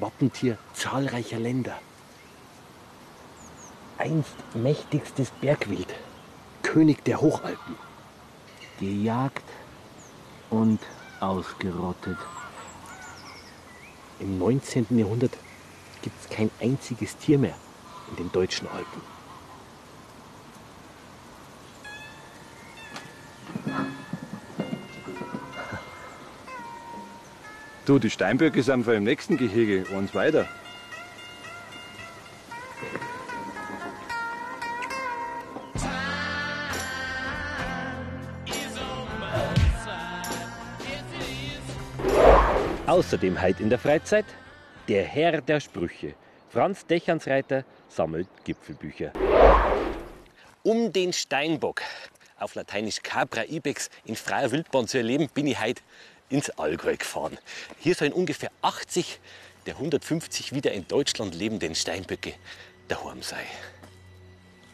Wappentier zahlreicher Länder. Einst mächtigstes Bergwild, König der Hochalpen. Gejagt und ausgerottet. Im 19. Jahrhundert gibt es kein einziges Tier mehr in den deutschen Alpen. Du, die Steinböcke sind vor dem nächsten Gehege, eins weiter. Außerdem heute in der Freizeit der Herr der Sprüche. Franz Dächernsreiter sammelt Gipfelbücher. Um den Steinbock, auf Lateinisch Capra ibex, in freier Wildbahn zu erleben, bin ich heute ins Allgäu gefahren. Hier sollen ungefähr 80 der 150 wieder in Deutschland lebenden Steinböcke daheim sein.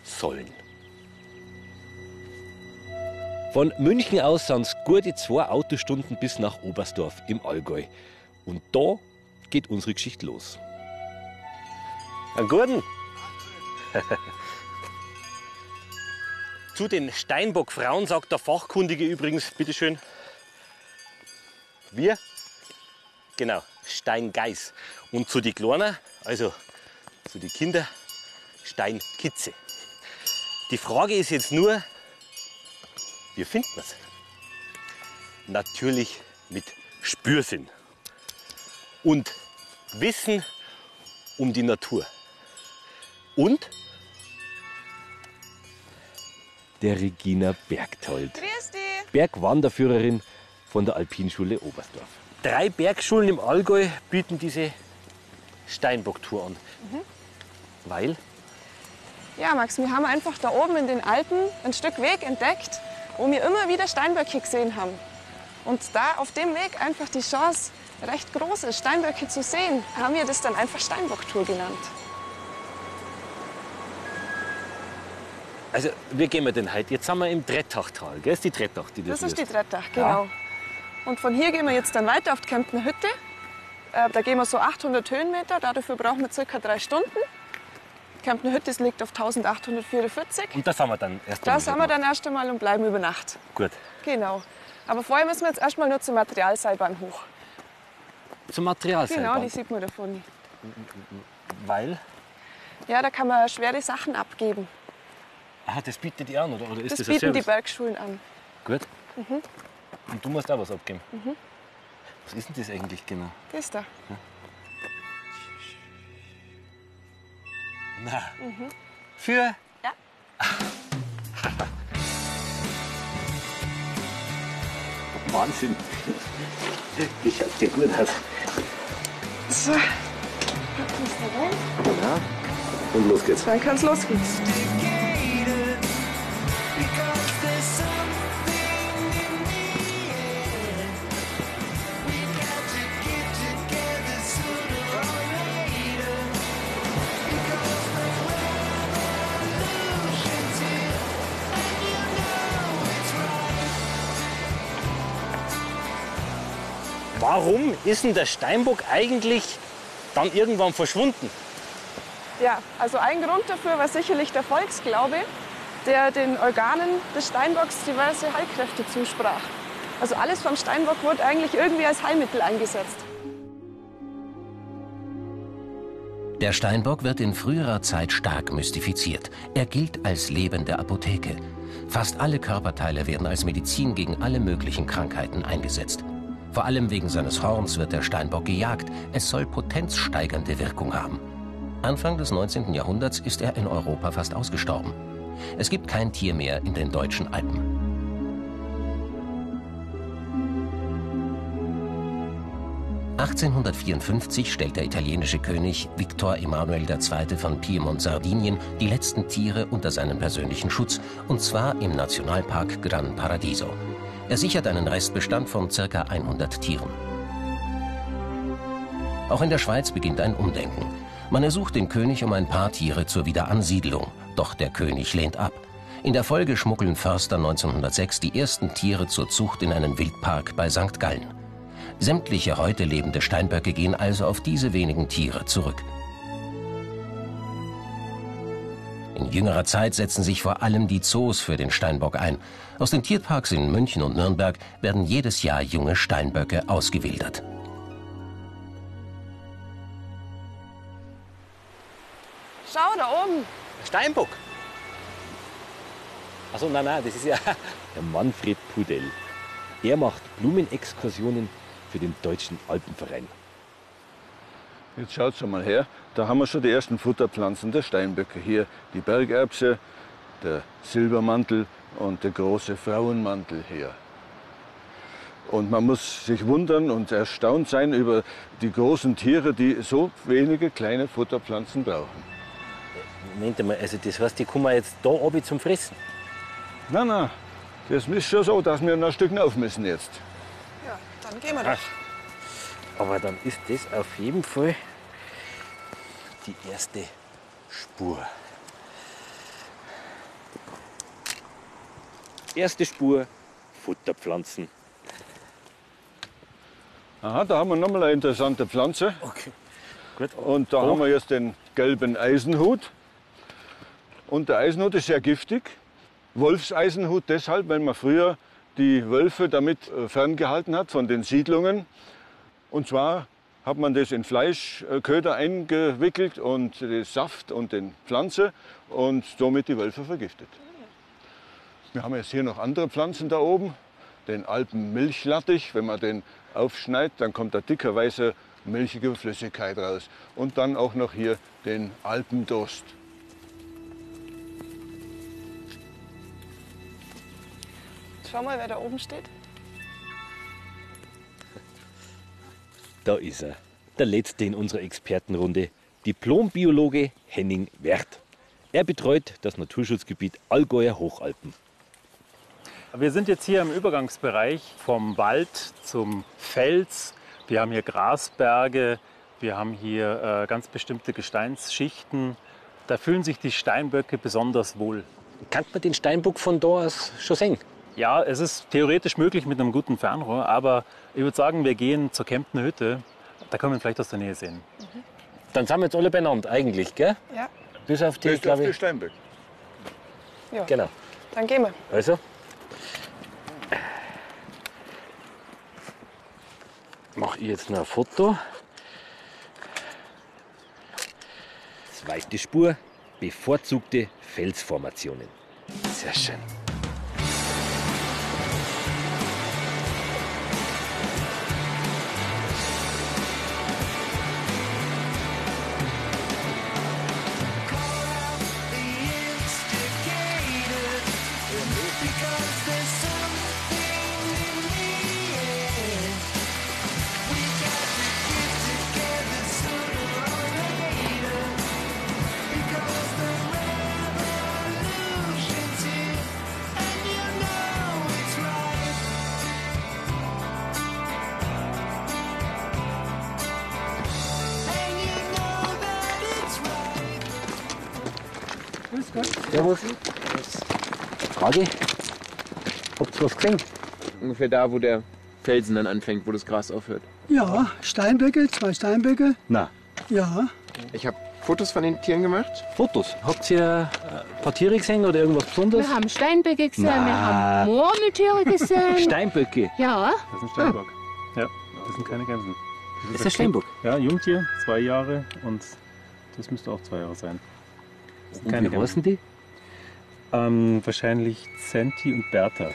Sollen. Von München aus sind es gute zwei Autostunden bis nach Oberstdorf im Allgäu. Und da geht unsere Geschichte los. Einen guten. Zu den Steinbock-Frauen sagt der Fachkundige übrigens, bitteschön, wir, genau, Steingeiß. Und zu die Kleinen, also zu die Kinder, Steinkitze. Die Frage ist jetzt nur, wie findet man es? Natürlich mit Spürsinn und Wissen um die Natur. Und der Regina Bergtold. Grüß dich. Bergwanderführerin von der Alpinschule Oberstdorf. Drei Bergschulen im Allgäu bieten diese Steinbocktour an. Weil? Ja, Max, wir haben einfach da oben in den Alpen ein Stück Weg entdeckt, wo wir immer wieder Steinböcke gesehen haben. Und da auf dem Weg einfach die Chance recht groß ist, Steinböcke zu sehen, haben wir das dann einfach Steinbocktour genannt. Also, wie gehen wir denn heute? Jetzt sind wir im Trettachtal, gell? Das ist die Trettach, die das, Das ist die. Trettach, genau. Und von hier gehen wir jetzt dann weiter auf die Kemptner Hütte. Äh, da gehen wir so 800 Höhenmeter, dafür brauchen wir circa drei Stunden. Die Kemptner Hütte liegt auf 1844. Und da sind wir dann erst Da einmal sind wir dann erst einmal und bleiben über Nacht. Gut. Genau. Aber vorher müssen wir jetzt erstmal nur zur Materialseilbahn hoch. Zum Material Genau, die sieht man davon. Weil? Ja, da kann man schwere Sachen abgeben. Ah, das bietet die an, oder? oder ist Das das, bieten die? Bergschulen an. Gut. Und du musst auch was abgeben. Was ist denn das eigentlich genau? Das da. Na. Für? Ja. Wahnsinn. Das schaut ja gut aus. So. Packen da rein. Ja. Und los geht's. Dann kann's losgehen. Ist denn der Steinbock eigentlich dann irgendwann verschwunden? Ja, also ein Grund dafür war sicherlich der Volksglaube, der den Organen des Steinbocks diverse Heilkräfte zusprach. Also alles vom Steinbock wurde eigentlich irgendwie als Heilmittel eingesetzt. Der Steinbock wird in früherer Zeit stark mystifiziert. Er gilt als lebende Apotheke. Fast alle Körperteile werden als Medizin gegen alle möglichen Krankheiten eingesetzt. Vor allem wegen seines Horns wird der Steinbock gejagt. Es soll potenzsteigernde Wirkung haben. Anfang des 19. Jahrhunderts ist er in Europa fast ausgestorben. Es gibt kein Tier mehr in den deutschen Alpen. (1854) stellt der italienische König Viktor Emanuel II. von Piemont-Sardinien die letzten Tiere unter seinen persönlichen Schutz, und zwar im Nationalpark Gran Paradiso. Er sichert einen Restbestand von ca. 100 Tieren. Auch in der Schweiz beginnt ein Umdenken. Man ersucht den König um ein paar Tiere zur Wiederansiedlung, doch der König lehnt ab. In der Folge schmuggeln Förster 1906 die ersten Tiere zur Zucht in einen Wildpark bei St. Gallen. Sämtliche heute lebende Steinböcke gehen also auf diese wenigen Tiere zurück. In jüngerer Zeit setzen sich vor allem die Zoos für den Steinbock ein. Aus den Tierparks in München und Nürnberg werden jedes Jahr junge Steinböcke ausgewildert. Schau da oben. Steinbock. Achso, nein, nein, das ist ja der Manfred Pudel. Er macht Blumenexkursionen für den Deutschen Alpenverein. Jetzt schaut's mal her, da haben wir schon die ersten Futterpflanzen der Steinböcke. Hier die Bergerbse, der Silbermantel und der große Frauenmantel hier. Und man muss sich wundern und erstaunt sein über die großen Tiere, die so wenige kleine Futterpflanzen brauchen. Moment mal, also das heißt, die kommen jetzt da oben zum Fressen. Na, na, das ist schon so, dass wir noch ein Stück auf müssen jetzt. Ja, dann gehen wir doch. Aber dann ist das auf jeden Fall die erste Spur. Erste Spur, Futterpflanzen. Aha, da haben wir nochmal eine interessante Pflanze. Okay. Gut. Und da haben wir jetzt den gelben Eisenhut. Und der Eisenhut ist sehr giftig. Wolfseisenhut deshalb, weil man früher die Wölfe damit äh, ferngehalten hat von den Siedlungen. Und zwar hat man das in Fleischköder eingewickelt und den Saft und den Pflanze und somit die Wölfe vergiftet. Wir haben jetzt hier noch andere Pflanzen da oben. Den Alpenmilchlattich, wenn man den aufschneidet, dann kommt da dicker weiße milchige Flüssigkeit raus. Und dann auch noch hier den Alpendurst. Schau mal, wer da oben steht. Da ist er, der letzte in unserer Expertenrunde, Diplombiologe Henning Werth. Er betreut das Naturschutzgebiet Allgäuer Hochalpen. Wir sind jetzt hier im Übergangsbereich vom Wald zum Fels. Wir haben hier Grasberge, wir haben hier äh, ganz bestimmte Gesteinsschichten. Da fühlen sich die Steinböcke besonders wohl. Kann man den Steinbock von da aus schon sehen? Ja, es ist theoretisch möglich mit einem guten Fernrohr, aber ich würde sagen, wir gehen zur Kemptner Hütte. Da können wir ihn vielleicht aus der Nähe sehen. Dann sind wir jetzt alle beieinander eigentlich, gell? Ja, Bis auf die, ist auf die. Steinböcke. ja. Genau. Dann gehen wir. Also. Mache ich jetzt noch ein Foto. Zweite Spur, bevorzugte Felsformationen. Sehr schön. Servus. Frage. Habt ihr was gesehen? Ungefähr da, wo der Felsen dann anfängt, wo das Gras aufhört. Ja, Steinböcke, zwei Steinböcke. Na, Ja, Ich habe Fotos von den Tieren gemacht. Fotos. Habt ihr äh, ein paar Tiere gesehen oder irgendwas Besonderes? Wir haben Steinböcke gesehen, wir Na. haben Murmeltiere gesehen. Steinböcke. ja, Das ist ein Steinbock. Ja, das sind keine Gänse. Das ist ein Steinbock. Ja, Jungtier, zwei Jahre und das müsste auch zwei Jahre sein. Das sind Und keine wie heißen die? Ähm, wahrscheinlich Zenti und Bertha.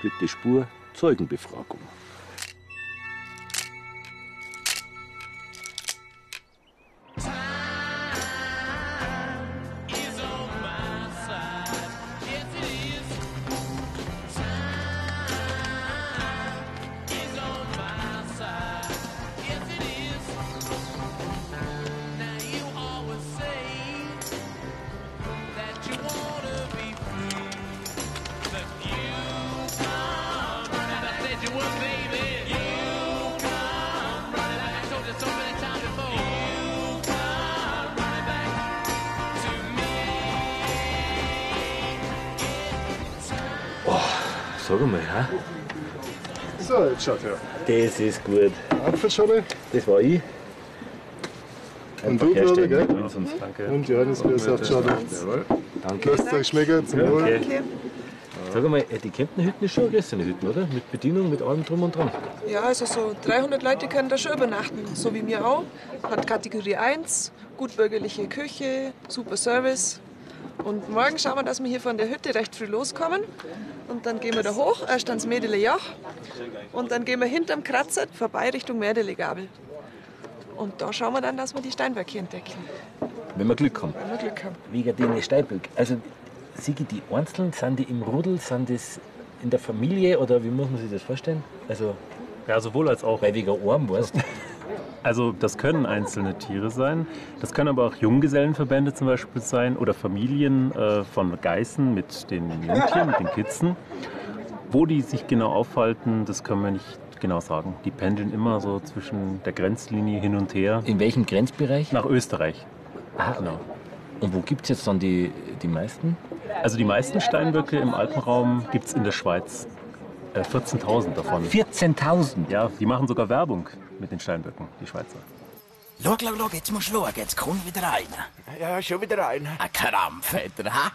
Dritte Spur, Zeugenbefragung. So, jetzt schaut her. Das ist gut. Apfelschorle. Das war ich. Und du, glaube ich, gell? Danke. Und Johannisbeersaftschorle. Danke. Lasst euch schmecken. Zum Wohl. Okay. Sag mal, die Kemptenhütten ist schon eine größere Hütten, oder? Mit Bedienung, mit allem drum und dran. Ja, also so 300 Leute können da schon übernachten, so wie mir auch. Hat Kategorie 1, gut bürgerliche Küche, super Service. Und morgen schauen wir, dass wir hier von der Hütte recht früh loskommen. Und dann gehen wir da hoch, erst ans Mädele Joch. Und dann gehen wir hinterm Kratzer vorbei Richtung Mädele Gabel. Und da schauen wir dann, dass wir die Steinböcke entdecken, Wenn wir Glück haben. wenn wir Glück haben. Wegen den Steinböck. Also, Sigi, die Einzelnen, sind die im Rudel, sind das in der Familie oder wie muss man sich das vorstellen? Also, Ja, sowohl als auch. weil wegen Arm, weißt du? Also das können einzelne Tiere sein. Das können aber auch Junggesellenverbände zum Beispiel sein oder Familien äh, von Geißen mit den Jungtieren, mit den Kitzen. Wo die sich genau aufhalten, das können wir nicht genau sagen. Die pendeln immer so zwischen der Grenzlinie hin und her In welchem Grenzbereich? nach Österreich. Ah, Genau. Und wo gibt es jetzt dann die, die meisten? Also die meisten Steinböcke im Alpenraum gibt es in der Schweiz. Äh, 14.000 davon. 14.000. Ja, die machen sogar Werbung mit den Steinböcken, die Schweizer. Schau, schau, schau, jetzt musst du schauen, jetzt kommt wieder einer. Ja, schon wieder einer. Ein Krampfetter, ha?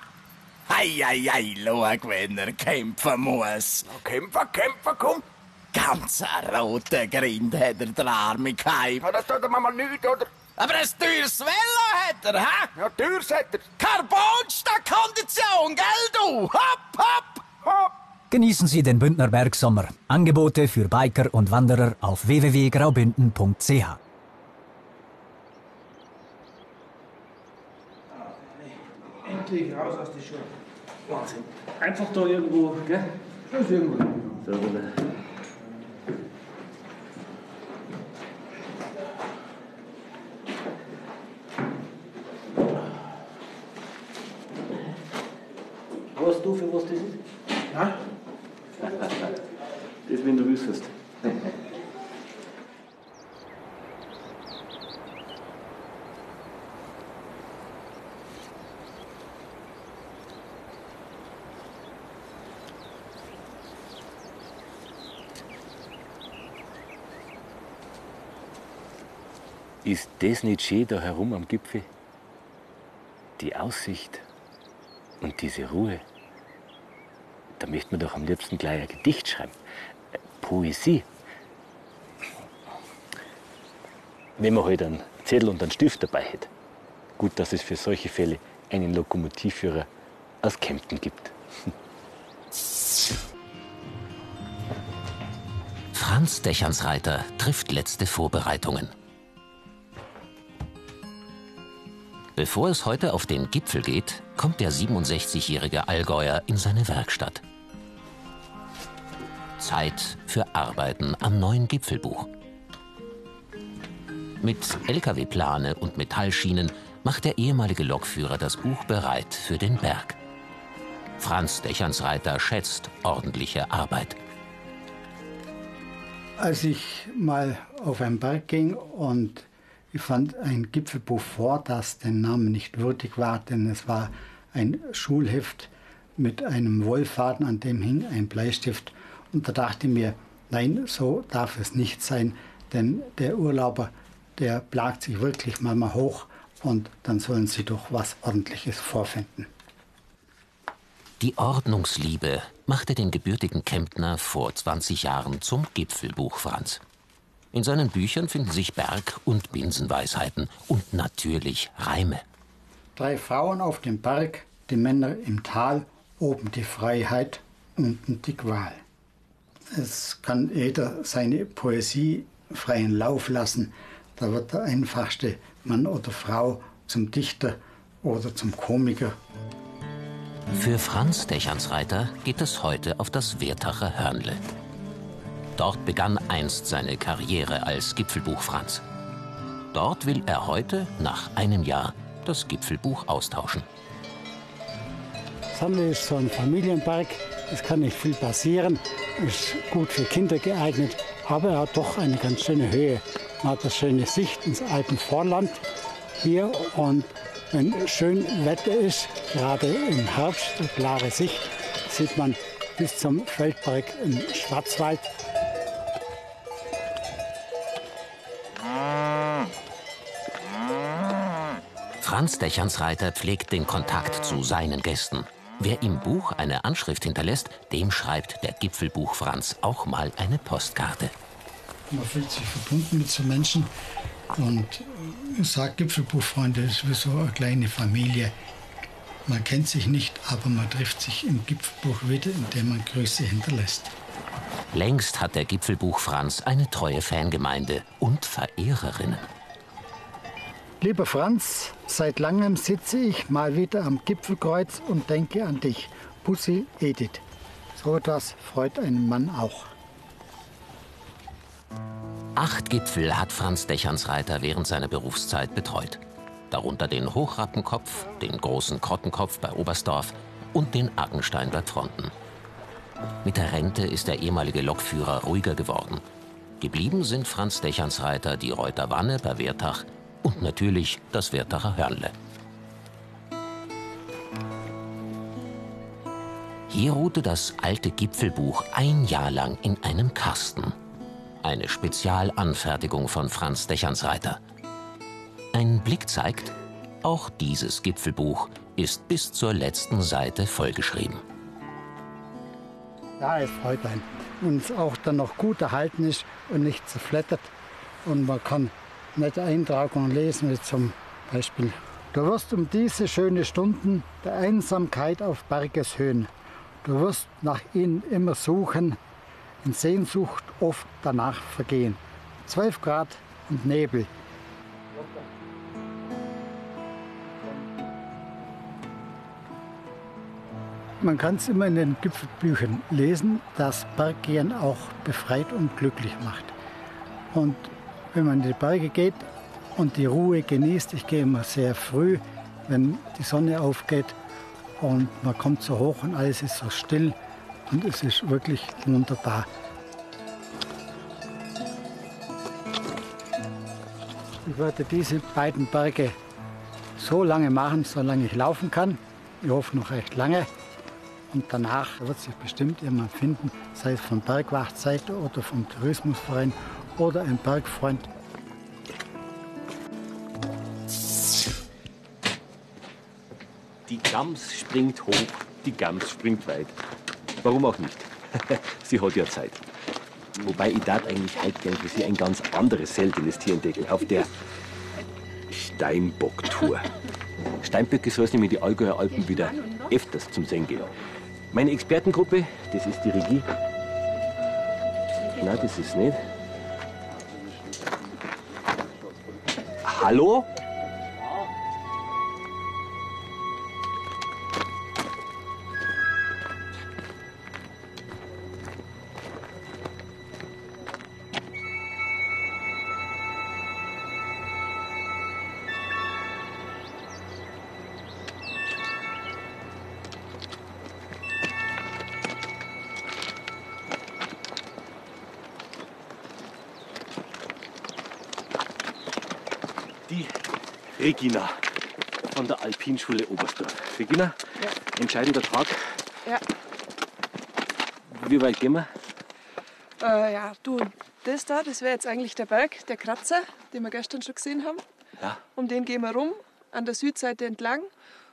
Ei, ei, ei, schau, wenn er kämpfen muss. Kämpfer, Kämpfer, komm. Ganz ein roter Grind hat er der Arme gehabt. Ja, das tut ihm mal nichts, oder? Aber ein teures Velo hat er, ha? Ja, Türs hat er. Carbon-Kondition, gell du? Hopp, hopp, hopp. Genießen Sie den Bündner Bergsommer. Angebote für Biker und Wanderer auf www.graubünden.ch. Endlich raus aus der Schule. Wahnsinn. Einfach da irgendwo, gell? Das ist irgendwo. So, oder? Weißt du, für was das ist? Ja? Das, wenn du wüsstest. Ist das nicht schön da herum am Gipfel? Die Aussicht und diese Ruhe. Da möchte man doch am liebsten gleich ein Gedicht schreiben. Äh, Poesie. Wenn man halt einen Zettel und einen Stift dabei hätte. Gut, dass es für solche Fälle einen Lokomotivführer aus Kempten gibt. Franz Dächernsreiter trifft letzte Vorbereitungen. Bevor es heute auf den Gipfel geht, kommt der 67-jährige Allgäuer in seine Werkstatt. Zeit für Arbeiten am neuen Gipfelbuch. Mit LKW-Plane und Metallschienen macht der ehemalige Lokführer das Buch bereit für den Berg. Franz Dächernsreiter schätzt ordentliche Arbeit. Als ich mal auf einen Berg ging und ich fand ein Gipfelbuch vor, das den Namen nicht würdig war, denn es war ein Schulheft mit einem Wollfaden, an dem hing ein Bleistift. Und da dachte ich mir, nein, so darf es nicht sein, denn der Urlauber, der plagt sich wirklich mal mal hoch und dann sollen sie doch was Ordentliches vorfinden. Die Ordnungsliebe machte den gebürtigen Kemptner vor 20 Jahren zum Gipfelbuch Franz. In seinen Büchern finden sich Berg- und Binsenweisheiten und natürlich Reime. Drei Frauen auf dem Berg, die Männer im Tal, oben die Freiheit, unten die Qual. Es kann jeder seine Poesie freien Lauf lassen. Da wird der einfachste Mann oder Frau zum Dichter oder zum Komiker. Für Franz Dächernsreiter geht es heute auf das Wertacher Hörnle. Dort begann einst seine Karriere als Gipfelbuch Franz. Dort will er heute, nach einem Jahr, das Gipfelbuch austauschen. Sammle ist so ein Familienberg, es kann nicht viel passieren, ist gut für Kinder geeignet, aber er hat doch eine ganz schöne Höhe. Man hat eine schöne Sicht ins Alpenvorland hier und wenn schön Wetter ist, gerade im Herbst, klare Sicht, sieht man bis zum Feldberg im Schwarzwald. Franz Dächernsreiter pflegt den Kontakt zu seinen Gästen. Wer im Buch eine Anschrift hinterlässt, dem schreibt der Gipfelbuch Franz auch mal eine Postkarte. Man fühlt sich verbunden mit so Menschen und sage Gipfelbuchfreunde, ist wie so eine kleine Familie. Man kennt sich nicht, aber man trifft sich im Gipfelbuch wieder, indem man Grüße hinterlässt. Längst hat der Gipfelbuch Franz eine treue Fangemeinde und Verehrerinnen. Lieber Franz, seit langem sitze ich mal wieder am Gipfelkreuz und denke an dich. Pussy Edith. So etwas freut einen Mann auch. Acht Gipfel hat Franz Dächernsreiter während seiner Berufszeit betreut. Darunter den Hochrappenkopf, den großen Krottenkopf bei Oberstdorf und den Argenstein bei Fronten. Mit der Rente ist der ehemalige Lokführer ruhiger geworden. Geblieben sind Franz Dächernsreiter die Reuter Wanne bei Wertach und natürlich das Wertacher Hörnle. Hier ruhte das alte Gipfelbuch ein Jahr lang in einem Kasten. Eine Spezialanfertigung von Franz Dächernsreiter. Ein Blick zeigt, auch dieses Gipfelbuch ist bis zur letzten Seite vollgeschrieben. Ja, es freut einen. Und es auch dann noch gut erhalten ist und nicht zerflettert. Und man kann nette Eintragungen lesen, wie zum Beispiel. Du wirst um diese schönen Stunden der Einsamkeit auf Bergeshöhen. Du wirst nach ihnen immer suchen, in Sehnsucht oft danach vergehen. 12 Grad und Nebel. Man kann es immer in den Gipfelbüchern lesen, dass Berggehen auch befreit und glücklich macht. Und wenn man in die Berge geht und die Ruhe genießt, ich gehe immer sehr früh, wenn die Sonne aufgeht und man kommt so hoch und alles ist so still und es ist wirklich wunderbar. Ich werde diese beiden Berge so lange machen, solange ich laufen kann. Ich hoffe noch recht lange. Und danach wird sich bestimmt jemand finden, sei es von Bergwachtseite oder vom Tourismusverein oder ein Bergfreund. Die Gams springt hoch, die Gams springt weit. Warum auch nicht? sie hat ja Zeit. Wobei ich darf eigentlich heute gern für sie ein ganz anderes seltenes Tier entdecken. Auf der Steinbock-Tour. Steinböcke soll es nämlich die Allgäuer Alpen wieder öfters zum Sehen geben. Meine Expertengruppe, das ist die Regie. Nein, das ist nicht. Hallo? Regina von der Alpinschule Oberstdorf. Regina, entscheidender Tag. Ja. Wie weit gehen wir? Äh, ja, du, das da, das wäre jetzt eigentlich der Berg, der Kratzer, den wir gestern schon gesehen haben. Ja. Um den gehen wir rum, an der Südseite entlang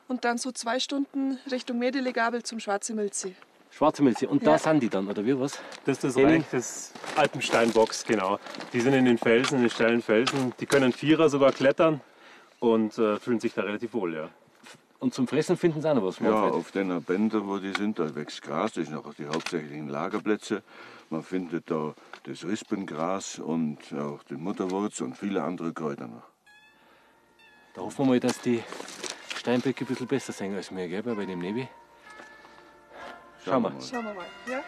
und dann so zwei Stunden Richtung Medelegabel zum Schwarze Milzsee. Schwarze Milze. Und Ja. da sind die dann, oder wie was? Das ist das Henning? Reich des Alpensteinbocks, genau. Die sind in den Felsen, in den steilen Felsen. Die können Vierer sogar klettern und äh, fühlen sich da relativ wohl, ja. Und zum Fressen finden sie auch noch was. Ja, Manfred? auf den Bändern, wo die sind, da wächst Gras. Das sind auch die hauptsächlichen Lagerplätze. Man findet da das Rispengras und auch den Mutterwurz und viele andere Kräuter noch. Da hoffen wir mal, dass die Steinböcke ein bisschen besser sind als wir, gell, bei dem Nebi. Schauen wir. Schauen wir mal. Ja?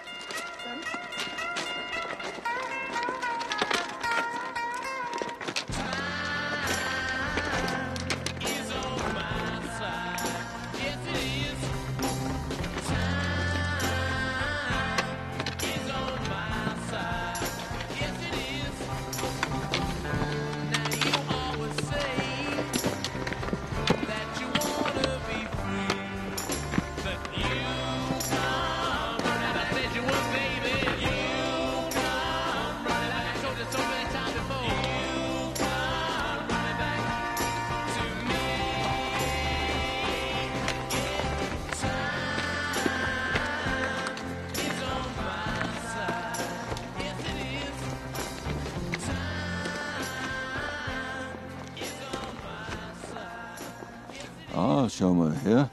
Schau mal her.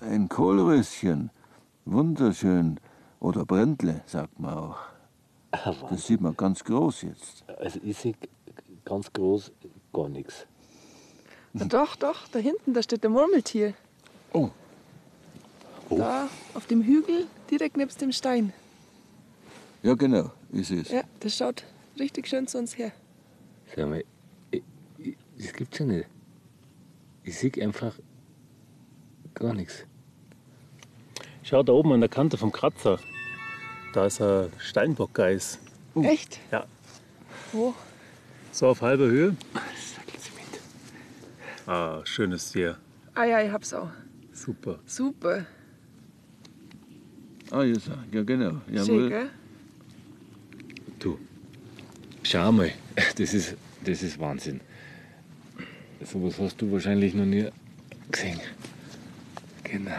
Ein Kohlröschen. Wunderschön. Oder Brändle, sagt man auch. Das sieht man ganz groß jetzt. Also ich sehe ganz groß gar nichts. Na doch, doch, da hinten, da steht der Murmeltier. Oh. Da, auf dem Hügel, direkt nebst dem Stein. Ja, genau, ist es. Ja, das schaut richtig schön zu uns her. Sag mal, ich, ich, das gibt's ja nicht. Ich sehe einfach gar nichts. Schau da oben an der Kante vom Kratzer. Da ist ein Steinbockgeiß. Echt? Ja. Wo? So auf halber Höhe. Ah, schönes Tier. Ah ja, ich hab's auch. Super. Super. Ah, ja, ja genau. Schön, Jawohl. gell? Du, schau mal, das ist, das ist Wahnsinn. So was hast du wahrscheinlich noch nie gesehen. Genau.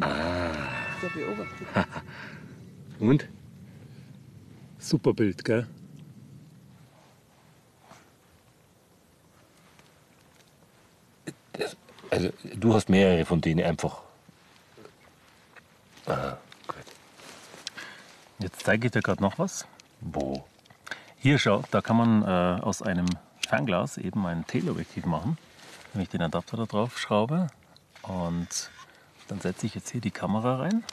Ah. Der beobachtet. Und? Super Bild, gell? Also, du hast mehrere von denen einfach. Ah, Jetzt zeige ich dir gerade noch was. Wo? Hier, schau, da kann man äh, aus einem Fernglas eben ein Teleobjektiv machen. Wenn ich den Adapter da drauf schraube und dann setze ich jetzt hier die Kamera rein,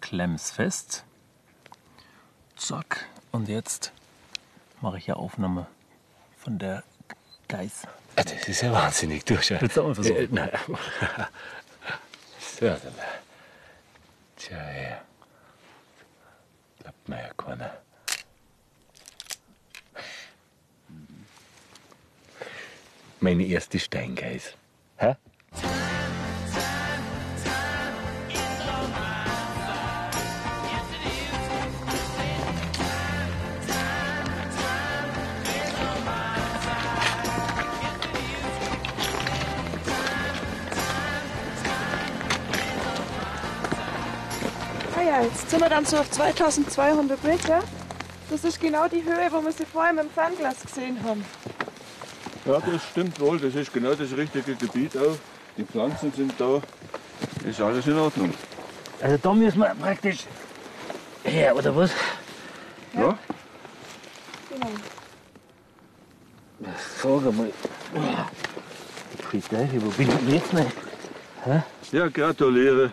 klemm's fest, zack, und jetzt mache ich ja Aufnahme von der Geiß. Ah, Das ist ja wahnsinnig. Du schau. Willst du auch mal versuchen? Äh, nein. So, dann. Tja, her. Bleibt mir ja keiner. Meine erste Steingeiß. Hä? Sind wir dann so auf 2200 Meter. Das ist genau die Höhe, wo wir sie vorher mit dem Fernglas gesehen haben. Ja, das stimmt wohl. Das ist genau das richtige Gebiet auch. Die Pflanzen sind da. Ist alles in Ordnung. Also da müssen wir praktisch her, oder was? Ja? Genau. Sag einmal. Friedeiche, wo bin ich jetzt noch? Hä? Ja, gratuliere.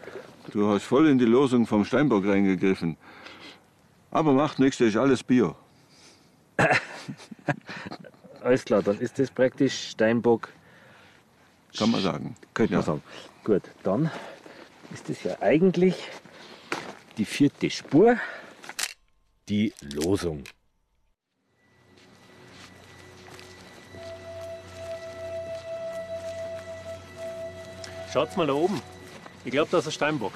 Du hast voll in die Losung vom Steinbock reingegriffen. Aber macht nichts, das ist alles Bio. Alles klar, dann ist das praktisch Steinbock. Kann man sagen. Könnte man Ja. sagen. Gut, dann ist das ja eigentlich die vierte Spur, die Losung. Schaut's mal da oben. Ich glaube, da ist ein Steinbock.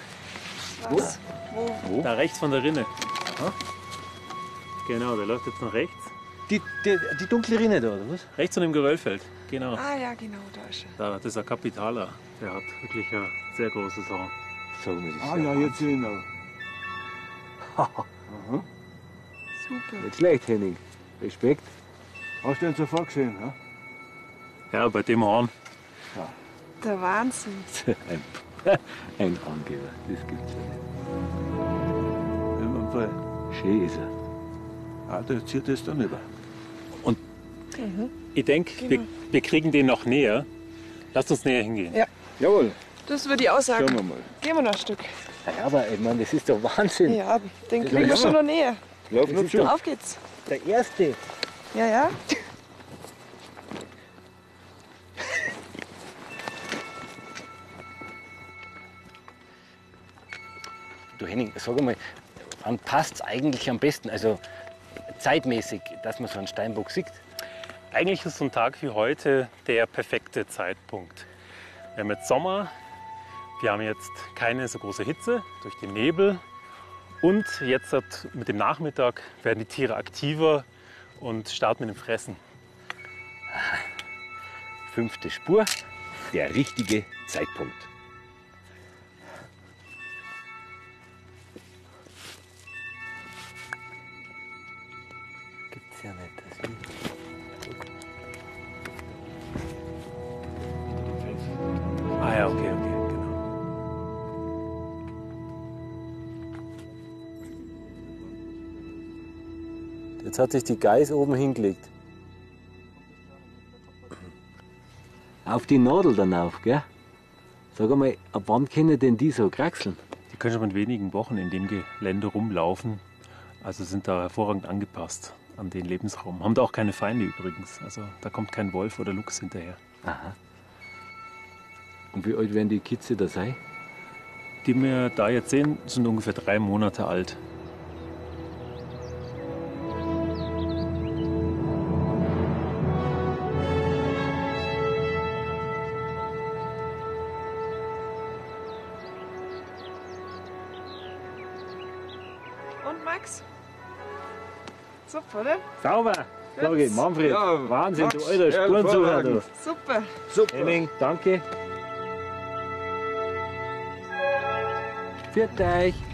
Was? Wo? Wo? Da rechts von der Rinne. Genau, der läuft jetzt nach rechts. Die, die, die dunkle Rinne da, oder was? Rechts von dem Geröllfeld. Genau. Ah ja, genau, da ist er. Da, das ist ein Kapitaler. Der hat wirklich ein sehr großes Haar. Sagen wir das. Ah ja, jetzt sehen wir. Super. Nicht schlecht, Henning. Respekt. Hast du den sofort gesehen? Ja? Ja, bei dem Horn. Der Wahnsinn. ein, Angeber, das gibt's ja nicht. In dem Fall. Schön ist er. Ah, der zieht das dann über. Ich denke, wir, wir kriegen den noch näher. Lasst uns näher hingehen. Ja, Jawohl. das würde ich auch sagen. Schauen wir mal. Gehen wir noch ein Stück. Ja, aber ich meine, das ist doch Wahnsinn. Ja, den kriegen wir schon noch näher. Lauf noch zu. Auf geht's. Der erste. Ja, ja. Henning, sag einmal, wann passt es eigentlich am besten? Also zeitmäßig, dass man so einen Steinbock sieht? Eigentlich ist so ein Tag wie heute der perfekte Zeitpunkt. Wir haben jetzt Sommer, wir haben jetzt keine so große Hitze durch den Nebel und jetzt hat- mit dem Nachmittag werden die Tiere aktiver und starten mit dem Fressen. Fünfte Spur, der richtige Zeitpunkt. Jetzt hat sich die Geiß oben hingelegt. Auf die Nadel dann auf, gell? Sag einmal, ab wann können denn die so kraxeln? Die können schon mit wenigen Wochen in dem Gelände rumlaufen. Also sind da hervorragend angepasst an den Lebensraum. Haben da auch keine Feinde übrigens. Also da kommt kein Wolf oder Luchs hinterher. Aha. Und wie alt werden die Kitze da sein? Die wir da jetzt sehen, sind ungefähr drei Monate alt. Sag ich, Manfred, Ja, Wahnsinn, du Max, alter Spurensucher. Du. Super. Super. Henning, danke. Viert euch.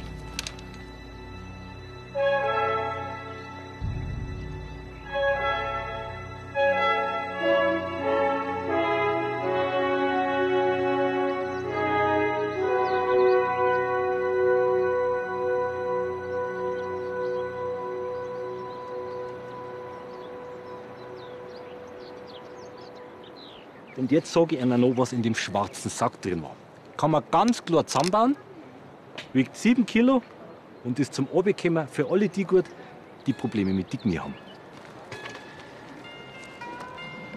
Und jetzt sage ich Ihnen noch, was in dem schwarzen Sack drin war. Kann man ganz klar zusammenbauen, wiegt 7 Kilo und ist zum Abbekommen für alle die gut, die Probleme mit Knie haben.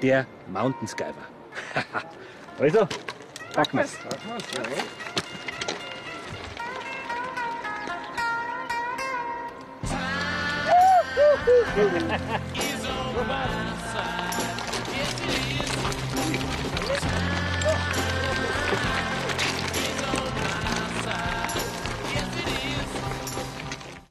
Der Mountain Skyver. also, packen wir's.